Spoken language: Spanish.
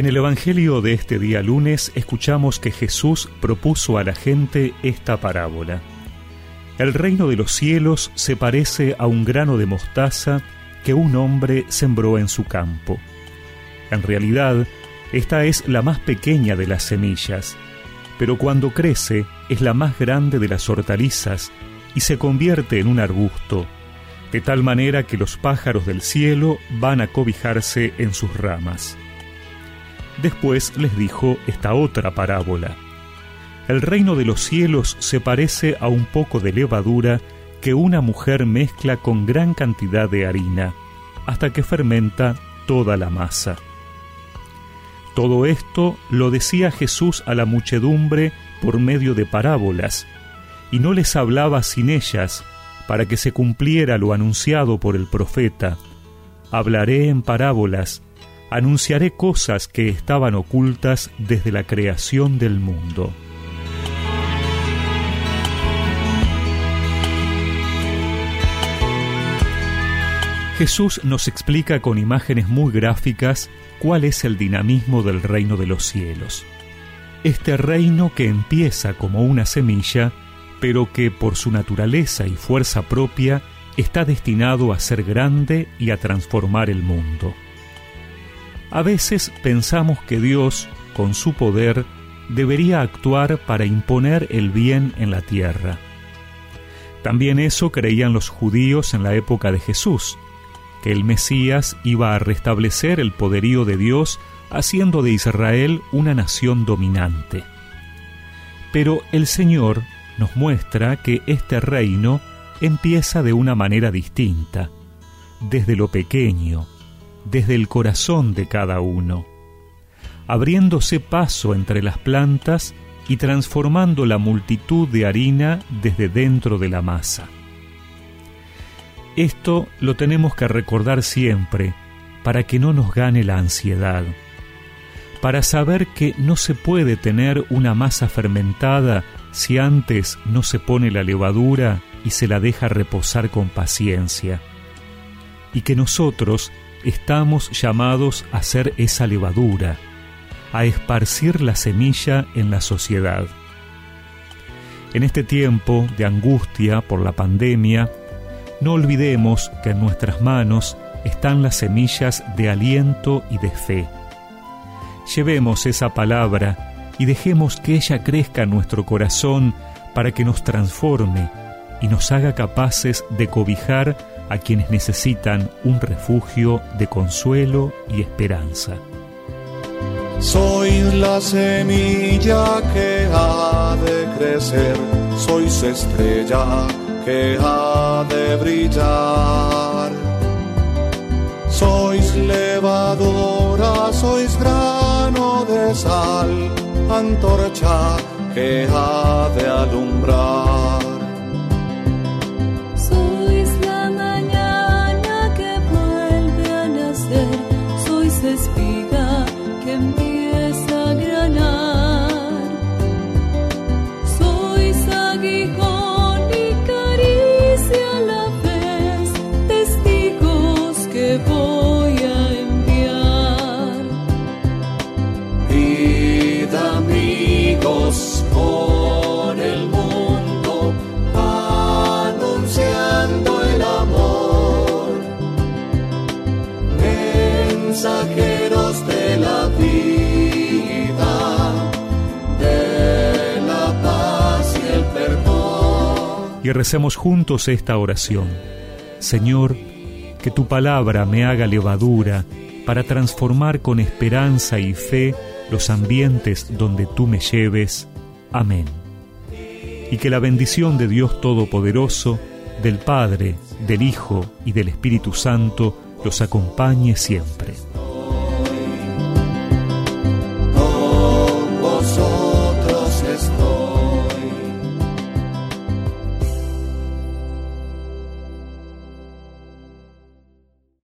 En el Evangelio de este día lunes escuchamos que Jesús propuso a la gente esta parábola. El reino de los cielos se parece a un grano de mostaza que un hombre sembró en su campo. En realidad, esta es la más pequeña de las semillas, pero cuando crece es la más grande de las hortalizas y se convierte en un arbusto, de tal manera que los pájaros del cielo van a cobijarse en sus ramas. Después les dijo esta otra parábola. El reino de los cielos se parece a un poco de levadura que una mujer mezcla con gran cantidad de harina, hasta que fermenta toda la masa. Todo esto lo decía Jesús a la muchedumbre por medio de parábolas, y no les hablaba sin ellas, para que se cumpliera lo anunciado por el profeta. Hablaré en parábolas, anunciaré cosas que estaban ocultas desde la creación del mundo. Jesús nos explica con imágenes muy gráficas cuál es el dinamismo del reino de los cielos. Este reino que empieza como una semilla, pero que por su naturaleza y fuerza propia está destinado a ser grande y a transformar el mundo. A veces pensamos que Dios, con su poder, debería actuar para imponer el bien en la tierra. También eso creían los judíos en la época de Jesús, que el Mesías iba a restablecer el poderío de Dios haciendo de Israel una nación dominante. Pero el Señor nos muestra que este reino empieza de una manera distinta, desde lo pequeño, desde el corazón de cada uno, abriéndose paso entre las plantas y transformando la multitud de harina desde dentro de la masa. Esto lo tenemos que recordar siempre para que no nos gane la ansiedad, para saber que no se puede tener una masa fermentada si antes no se pone la levadura y se la deja reposar con paciencia, y que nosotros estamos llamados a ser esa levadura, a esparcir la semilla en la sociedad. En este tiempo de angustia por la pandemia, no olvidemos que en nuestras manos están las semillas de aliento y de fe. Llevemos esa palabra y dejemos que ella crezca en nuestro corazón para que nos transforme y nos haga capaces de cobijar a quienes necesitan un refugio de consuelo y esperanza. Sois la semilla que ha de crecer, sois estrella que ha de brillar. Sois levadura, sois grano de sal, antorcha que ha de alumbrar. De la vida, de la paz y el perdón. Y recemos juntos esta oración. Señor, que tu palabra me haga levadura para transformar con esperanza y fe los ambientes donde tú me lleves. Amén. Y que la bendición de Dios Todopoderoso, del Padre, del Hijo y del Espíritu Santo los acompañe siempre.